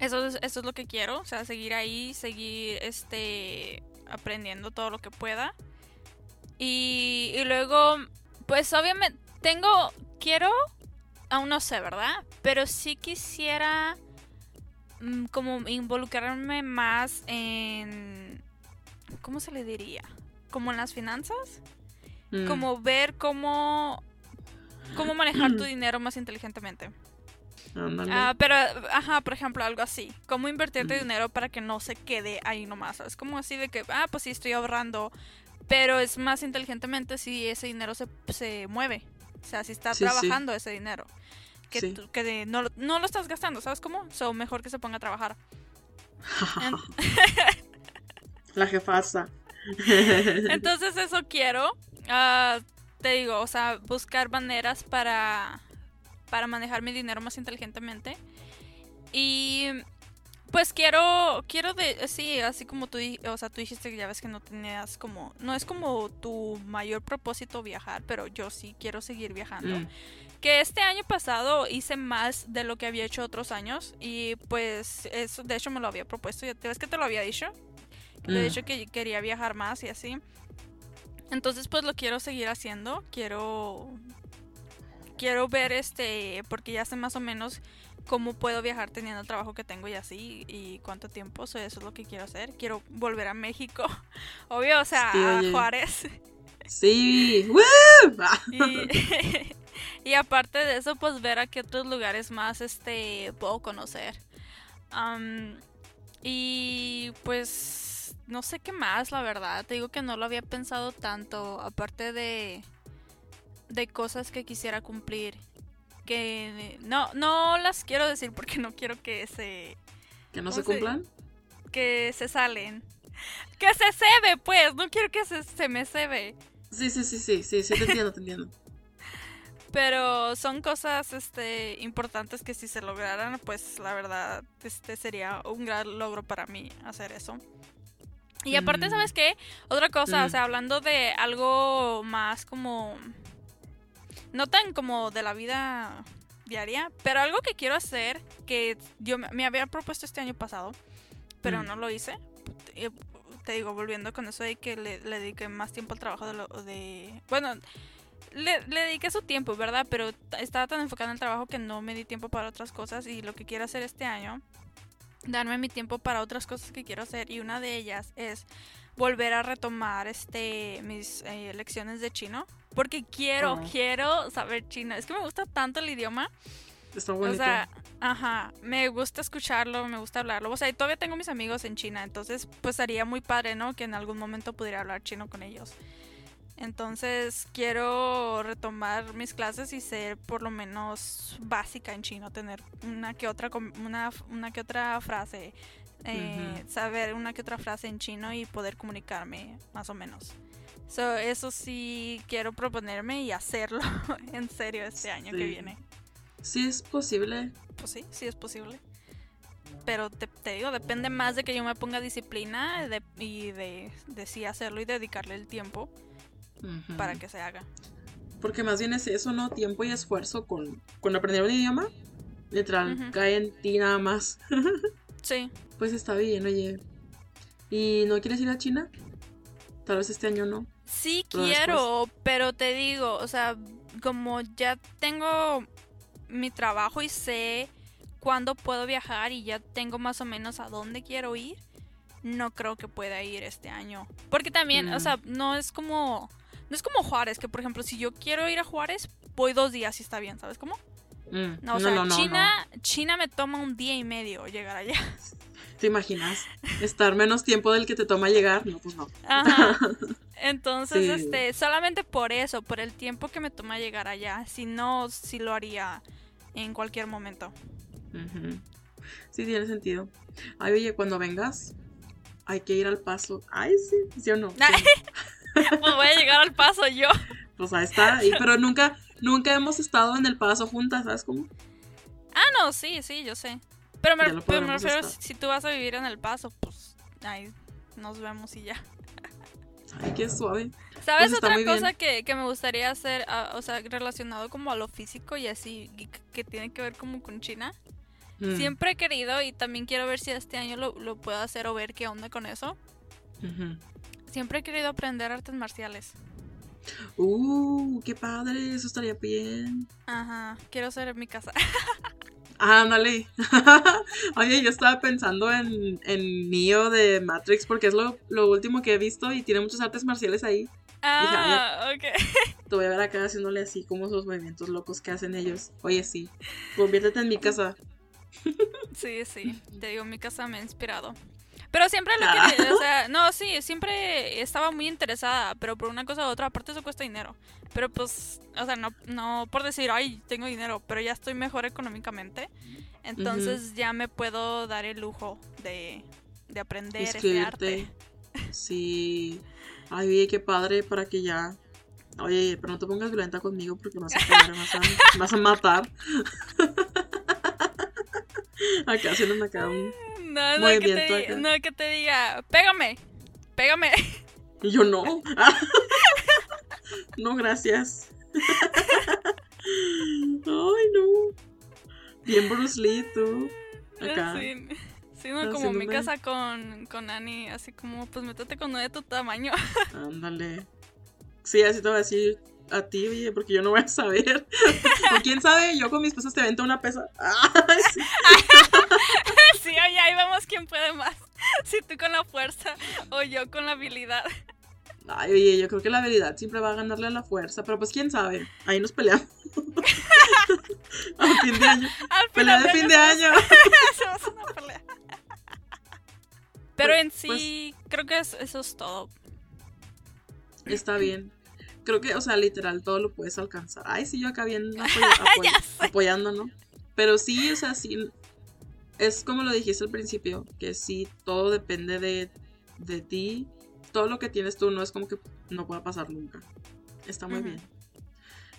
eso es, eso es lo que quiero, o sea, seguir ahí, seguir este aprendiendo todo lo que pueda. Y luego, pues obviamente, tengo, quiero aún no sé, ¿verdad? Pero sí quisiera mm, como involucrarme más en... ¿Cómo se le diría? Como en las finanzas. Mm. Como ver cómo... Cómo manejar tu dinero más inteligentemente. Ah, pero, ajá, por ejemplo, algo así. Cómo invertir tu dinero para que no se quede ahí nomás. Es como así de que, ah, pues sí, estoy ahorrando. Pero es más inteligentemente si ese dinero se, se mueve. O sea, si está trabajando ese dinero que, que no, no, lo estás gastando, ¿sabes cómo? So, mejor que se ponga a trabajar. La jefasa. Entonces eso quiero. Ah, te digo, o sea, buscar maneras para, para manejar mi dinero más inteligentemente. Y pues quiero, quiero de, sí, así como tú, o sea, tú dijiste que ya ves que no tenías como, no es como tu mayor propósito viajar, pero yo sí quiero seguir viajando. Mm que este año pasado hice más de lo que había hecho otros años y pues eso de hecho me lo había propuesto, ya te ves que te lo había dicho, de mm. hecho que quería viajar más y así. Entonces pues lo quiero seguir haciendo, quiero quiero ver este porque ya sé más o menos cómo puedo viajar teniendo el trabajo que tengo y así y cuánto tiempo, eso es lo que quiero hacer. Quiero volver a México, obvio, o sea, a Juárez. Sí, y, y aparte de eso, pues ver a qué otros lugares más este puedo conocer. y pues no sé qué más, la verdad. Te digo que no lo había pensado tanto. Aparte de, de cosas que quisiera cumplir. Que no, no las quiero decir porque no quiero que se... ¿Que no se cumplan? Que se salen. Que se cebe, pues. No quiero que se, se me cebe. Sí, sí, sí, sí, sí, sí, te entiendo, te entiendo. Pero son cosas este, importantes que si se lograran, pues la verdad este sería un gran logro para mí hacer eso. Y aparte, ¿sabes mm. qué? Otra cosa, o sea, hablando de algo más como... No tan como de la vida diaria, pero algo que quiero hacer, que yo me había propuesto este año pasado, pero mm. no lo hice. Te digo, volviendo con eso de que le, le dediqué más tiempo al trabajo de, lo, de... Bueno, le, dediqué su tiempo, ¿verdad? Pero estaba tan enfocada en el trabajo que no me di tiempo para otras cosas y lo que quiero hacer este año, darme mi tiempo para otras cosas que quiero hacer y una de ellas es volver a retomar este mis eh, lecciones de chino porque quiero, ah. quiero saber chino. Es que me gusta tanto el idioma. Está bonito. O sea, ajá, me gusta escucharlo, me gusta hablarlo. O sea, y todavía tengo mis amigos en China, entonces pues sería muy padre, ¿no? Que en algún momento pudiera hablar chino con ellos. Entonces quiero retomar mis clases y ser por lo menos básica en chino, tener una que otra una, una que otra frase, eh, saber una que otra frase en chino y poder comunicarme más o menos. Eso sí quiero proponerme y hacerlo en serio este año que viene. Sí es posible. Pues sí, sí es posible. Pero te, digo, depende más de que yo me ponga disciplina y de, de sí hacerlo y dedicarle el tiempo para que se haga. Porque más bien es eso, ¿no? Tiempo y esfuerzo con, con aprender un idioma. Literal, cae en ti nada más. sí. Pues está bien, oye. ¿Y no quieres ir a China? Tal vez este año no. Sí quiero, pero te digo, o sea, como ya tengo mi trabajo y sé cuándo puedo viajar y ya tengo más o menos a dónde quiero ir, no creo que pueda ir este año. Porque también, o Mm. sea, no es como no es como Juárez, que por ejemplo, si yo quiero ir a Juárez, voy dos días y está bien, ¿sabes cómo? Mm, No, o sea, China, China me toma un día y medio llegar allá. ¿Te imaginas? Estar menos tiempo del que te toma llegar. No, pues no. Ajá. Entonces, Sí. este, solamente por eso, por el tiempo que me toma llegar allá. Si no, sí lo haría en cualquier momento. Sí, tiene sentido. Ay, oye, cuando vengas, hay que ir al paso. Ay, sí, ¿sí o no? Sí. Pues voy a llegar al paso yo. Pues ahí está. Y- pero nunca, nunca hemos estado en el paso juntas, ¿sabes cómo? Ah, no, sí, sí, yo sé. Pero me, pero me refiero, si tú vas a vivir en el paso, pues ahí nos vemos y ya. Ay, qué suave. ¿Sabes Pues otra cosa que, que me gustaría hacer, ah, o sea, relacionado como a lo físico y así, que, que tiene que ver como con China? Mm, Siempre he querido y también quiero ver si este año lo, lo puedo hacer o ver qué onda con eso. Siempre he querido aprender artes marciales. Uh, qué padre, eso estaría bien. Ajá, quiero hacer en mi casa. Ah, ándale. Oye, yo estaba pensando en, en Neo de Matrix porque es lo, lo último que he visto y tiene muchas artes marciales ahí. Ah, ok. Te voy a ver acá haciéndole así como esos movimientos locos que hacen ellos. Oye, sí. Conviértete en mi casa. Sí, sí, te digo, mi casa me ha inspirado. Pero siempre lo Ah. quería, o sea, no, sí, siempre estaba muy interesada, pero por una cosa u otra, aparte eso cuesta dinero. Pero pues, o sea, no, no por decir, ay, tengo dinero, pero ya estoy mejor económicamente. Entonces ya me puedo dar el lujo de, de aprender Inscribirte. arte. Sí. Ay, oye, qué padre para que ya. Oye, pero no te pongas violenta conmigo porque me vas a pegar, vas a, me vas a matar. acá haciendo acá un. No, no, que te, no, que te diga, pégame, pégame. Y yo no. no, gracias. Ay, no. Bien Bruce Lee, tú. Acá. Sí, sí, no, como mi casa con, con Annie, así como, pues métete con uno de tu tamaño. Ándale. Sí, así te voy a decir a ti, oye, porque yo no voy a saber. o quién sabe, yo con mis pesas te avento una pesa. Ay, sí. sí, oye, ahí vemos quién puede más. Si tú con la fuerza o yo con la habilidad. Ay, oye, yo creo que la habilidad siempre va a ganarle a la fuerza, pero pues quién sabe. Ahí nos peleamos. a fin de año. Al Pelea final de fin de año. hacemos una pelea. Pero en sí, Pues- creo que es- eso es todo. Está bien. Creo que, o sea, literal, todo lo puedes alcanzar. Ay, sí, yo acá bien apoy- apoyando, ¿no? Pero sí, o sea, sí. Es como lo dijiste al principio, que sí, todo depende de, de ti. Todo lo que tienes tú no es como que no pueda pasar nunca. Está muy bien.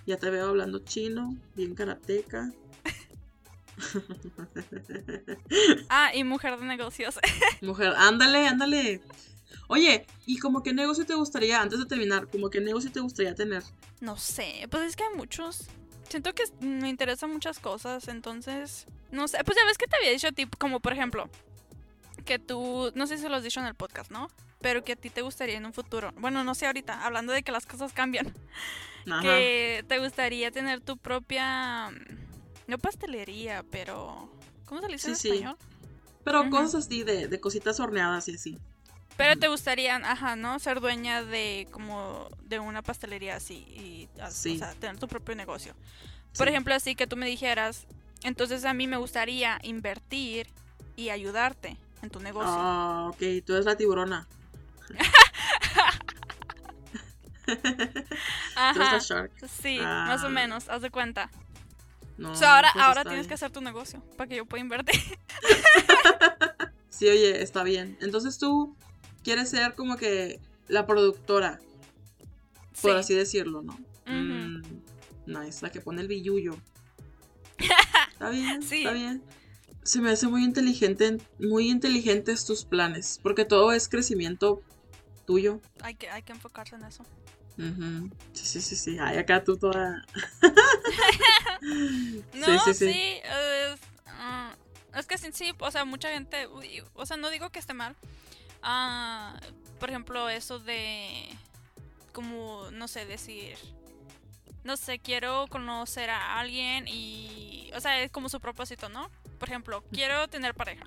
Ya te veo hablando chino, bien karateca. Ah, y mujer de negocios. Mujer, ándale, ándale. Oye, ¿y como qué negocio te gustaría, antes de terminar, como qué negocio te gustaría tener? No sé, pues es que hay muchos. Siento que me interesan muchas cosas, entonces, no sé, pues ya ves que te había dicho, tipo, como por ejemplo, que tú, no sé si lo has dicho en el podcast, ¿no? Pero que a ti te gustaría en un futuro, bueno, no sé ahorita, hablando de que las cosas cambian, Ajá. que te gustaría tener tu propia, no pastelería, pero, ¿cómo se le dice en Sí, sí. español? Pero cosas así de, de cositas horneadas y así. Pero te gustaría, ajá, ¿no? Ser dueña de como de una pastelería así y a- Sí. o sea, tener tu propio negocio. Por ejemplo, así que tú me dijeras, entonces a mí me gustaría invertir y ayudarte en tu negocio. Ah, ok, tú eres la tiburona. Tú eres Ajá. la shark. Sí, más o Ah. menos, haz de cuenta. No, O sea, ahora, pues ahora tienes que hacer tu negocio para que yo pueda invertir. Sí, oye, está bien. Entonces tú quieres ser como que la productora, por Sí. así decirlo, ¿no? Ujú. Mm, nice, la que pone el billuyo. Está bien, Sí. está bien. Se me hace muy inteligente, muy inteligentes tus planes, porque todo es crecimiento tuyo. Hay que, hay que enfocarse en eso. Sí, sí, sí, sí. Ay, acá tú toda. No, sí, sí, sí, sí. es, ah, es que sí, sí, o sea, mucha gente, o sea, no digo que esté mal, ah, por ejemplo, eso de, como, no sé, decir, no sé, quiero conocer a alguien y, o sea, es como su propósito, ¿no? Por ejemplo, quiero tener pareja.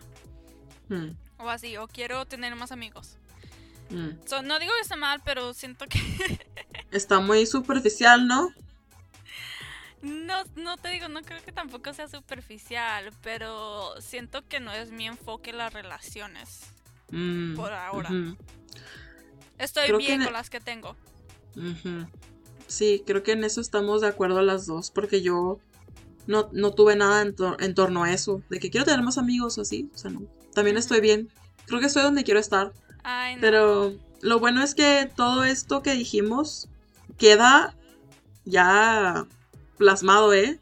Mm, O así, o quiero tener más amigos. mm. So, no digo que esté mal, pero siento que... Está muy superficial, ¿no? No, no te digo, no creo que tampoco sea superficial, pero siento que no es mi enfoque las relaciones. Mm, Por ahora. Estoy Creo bien con las que tengo. Sí, creo que en eso estamos de acuerdo las dos, porque yo no, no tuve nada en, tor- en torno a eso, de que quiero tener más amigos o así, o sea, no. También estoy bien. Creo que estoy donde quiero estar, Ay, no. pero lo bueno es que todo esto que dijimos queda ya plasmado, ¿eh?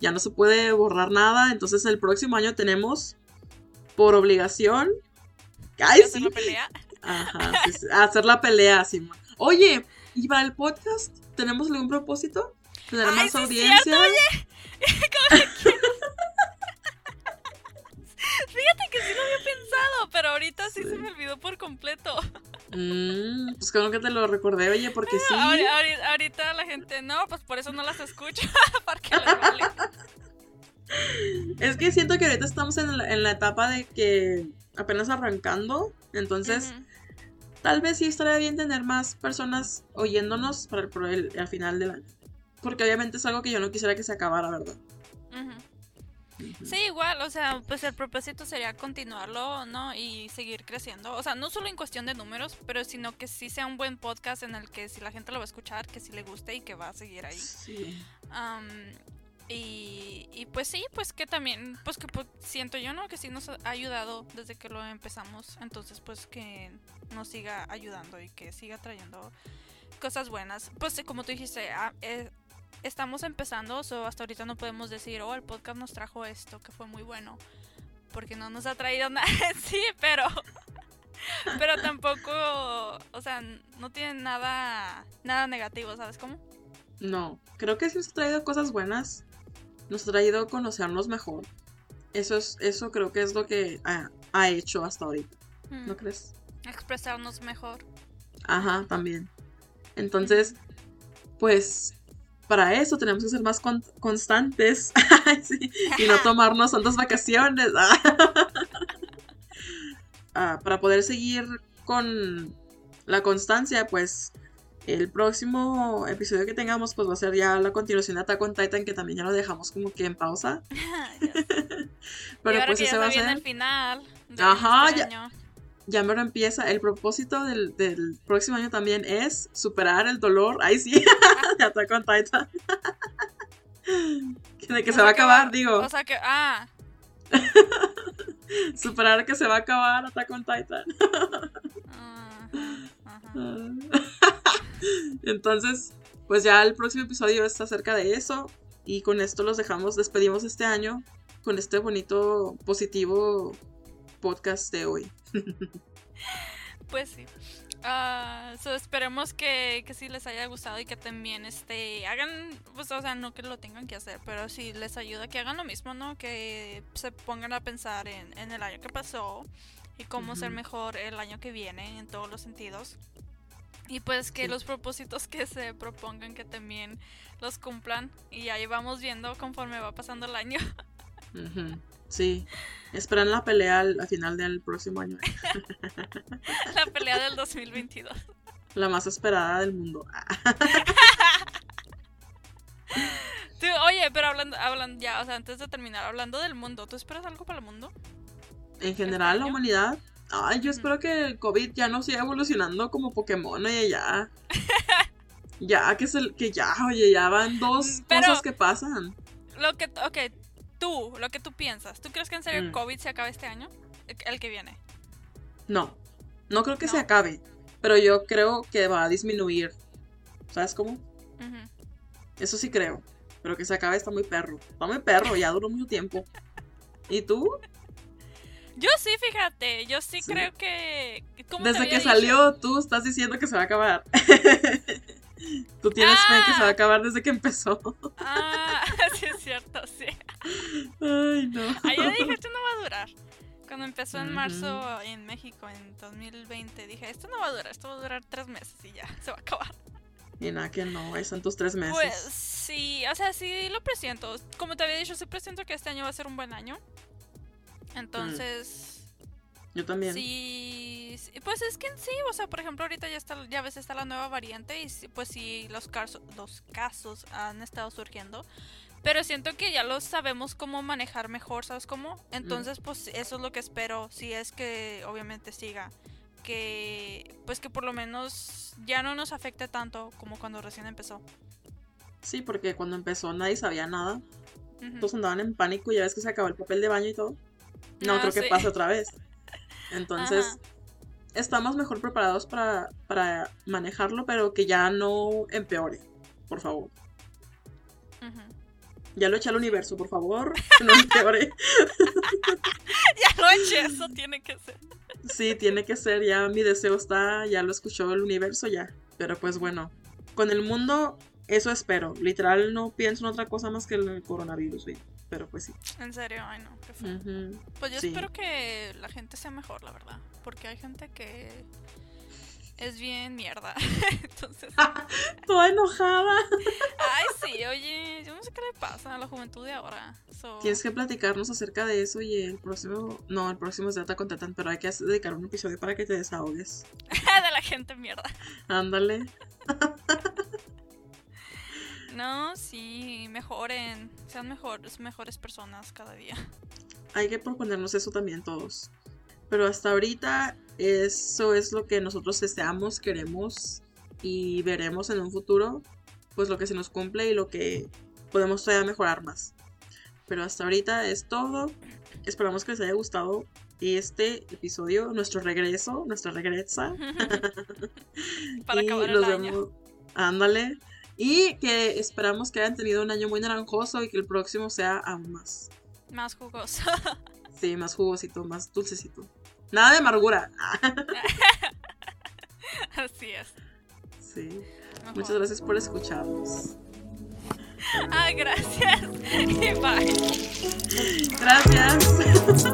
Ya no se puede borrar nada, entonces el próximo año tenemos por obligación. ¡Ay, ¿Hacer sí! la pelea? Ajá, sí, sí, hacer la pelea, Simón. Oye, ¿y para el podcast tenemos algún propósito? ¿Tener Ay, más sí audiencia? cierto, Fíjate que sí lo había pensado, pero ahorita sí, se me olvidó por completo. Mm, pues creo que te lo recordé, oye, porque sí. Ahori- ahori- ahorita la gente, no, pues por eso no las escucho, porque les vale. Es que siento que ahorita estamos en la, en la etapa de que apenas arrancando, entonces tal vez sí estaría bien tener más personas oyéndonos para el, pro- el- al final del año. Porque obviamente es algo que yo no quisiera que se acabara, ¿verdad? Sí, igual, o sea, pues el propósito sería continuarlo, ¿no? Y seguir creciendo. O sea, no solo en cuestión de números, pero sino que sí sea un buen podcast en el que si la gente lo va a escuchar, que sí le guste y que va a seguir ahí. Sí. Am, y, pues sí, pues que también, pues que pues, siento yo, ¿no? Que sí nos ha ayudado desde que lo empezamos. Entonces, pues que nos siga ayudando y que siga trayendo cosas buenas. Pues como tú dijiste, ah, eh, estamos empezando, so hasta ahorita no podemos decir, oh, el podcast nos trajo esto, que fue muy bueno. Porque no nos ha traído nada, sí, pero... Pero tampoco, o sea, no tiene nada, nada negativo, ¿sabes cómo? No, creo que sí nos ha traído cosas buenas. Nos ha traído conocernos mejor. Eso es, eso creo que es lo que ha, ha hecho hasta ahorita, Mm, ¿no crees? Expresarnos mejor. Ajá, también. Entonces, pues, para eso tenemos que ser más con- constantes sí, y no tomarnos tantas vacaciones. Ah, para poder seguir con la constancia, pues el próximo episodio que tengamos pues va a ser ya la continuación de Attack on Titan que también ya lo dejamos como que en pausa. Pero y ahora pues que ya ese va a ser el final. de Ajá, este ya- año. ya me lo empieza. El propósito del, del próximo año también es superar el dolor. Ay, sí, de Attack on Titan. de que O se va a acabar, digo. O sea que, ah, Superar que se va a acabar Attack on Titan. ajá, ajá. Entonces, pues ya el próximo episodio es acerca de eso. Y con esto los dejamos, despedimos este año con este bonito, positivo podcast de hoy. Pues sí. Ah, so esperemos que, que sí les haya gustado y que también este hagan, pues o sea, no que lo tengan que hacer, pero si les ayuda que hagan lo mismo, ¿no? Que se pongan a pensar en, en el año que pasó y cómo ser mejor el año que viene en todos los sentidos. Y pues que Sí. los propósitos que se propongan que también los cumplan y ahí vamos viendo conforme va pasando el año. Sí. Esperan la pelea al, al final del próximo año. la pelea del 2022. La más esperada del mundo. Tú, oye, pero hablando, hablando ya, o sea, antes de terminar, hablando del mundo, ¿tú esperas algo para el mundo? En general, la humanidad. Ay, yo espero que el COVID ya no siga evolucionando como Pokémon, oye, ya. ya, que, se, que ya, oye, ya van dos Mm, Pero- cosas que pasan. Lo que, ok, tú, lo que tú piensas, ¿tú crees que en serio el Mm. COVID se acaba este año? El, el que viene. No, no creo que se acabe, pero yo creo que va a disminuir. ¿Sabes cómo? Eso sí creo. Pero que se acabe está muy perro. Está muy perro, ya duró mucho tiempo. ¿Y tú? Yo sí, fíjate, yo sí, Sí. creo que... ¿cómo te Desde que dicho? salió, tú estás diciendo que se va a acabar. tú tienes fe en que se va a Ah. acabar desde que empezó. Ah, sí es cierto, sí. Ay, no. Ah, yo dije, esto no va a durar. Cuando empezó en marzo en México en 2020, dije, esto no va a durar, esto va a durar tres meses y ya, se va a acabar. Y nada que no, ahí son tus tres meses. Pues sí, o sea, sí lo presiento. Como te había dicho, sí presiento que este año va a ser un buen año. Entonces... Yo también. Sí, pues es que sí, o sea, por ejemplo, ahorita ya está, ya ves, está la nueva variante y pues sí, los casos, los casos han estado surgiendo. Pero siento que ya lo sabemos cómo manejar mejor, ¿sabes cómo? Entonces, pues eso es lo que espero, si es que obviamente siga. Que, pues que por lo menos ya no nos afecte tanto como cuando recién empezó. Sí, porque cuando empezó nadie sabía nada. Todos andaban en pánico y ya ves que se acabó el papel de baño y todo. No ah, creo que pase otra vez. Entonces, estamos mejor preparados para, para manejarlo, pero que ya no empeore, por favor. Ya lo eché al universo, por favor. No empeore. ya lo eché, eso tiene que ser. Sí, tiene que ser, ya mi deseo está, ya lo escuchó el universo, ya. Pero pues bueno, con el mundo, eso espero. Literal, no pienso en otra cosa más que el coronavirus, Pero pues sí. En serio, ay no, qué fue. Pues yo espero que la gente sea mejor, la verdad. Porque hay gente que es bien mierda. Entonces. Toda enojada. Ay, sí, oye, yo no sé qué le pasa a la juventud de ahora. Tienes que platicarnos acerca de eso y el próximo. No, el próximo es Data con pero hay que dedicar un episodio para que te desahogues. de la gente mierda. Ándale. No, sí, mejoren. Sean mejores, mejores personas cada día. Hay que proponernos eso también todos. Pero hasta ahorita eso es lo que nosotros deseamos, queremos y veremos en un futuro, pues lo que se nos cumple y lo que podemos todavía mejorar más. Pero hasta ahorita es todo. Esperamos que les haya gustado este episodio, nuestro regreso, nuestra regresa. Para acabar el año. Ándale. Y que esperamos que hayan tenido un año muy naranjoso y que el próximo sea aún más. Más jugoso. sí, más jugosito, más dulcecito. Nada de amargura. Así es. Sí. Muchas gracias por escucharnos. Ah, gracias. Y bye. Gracias.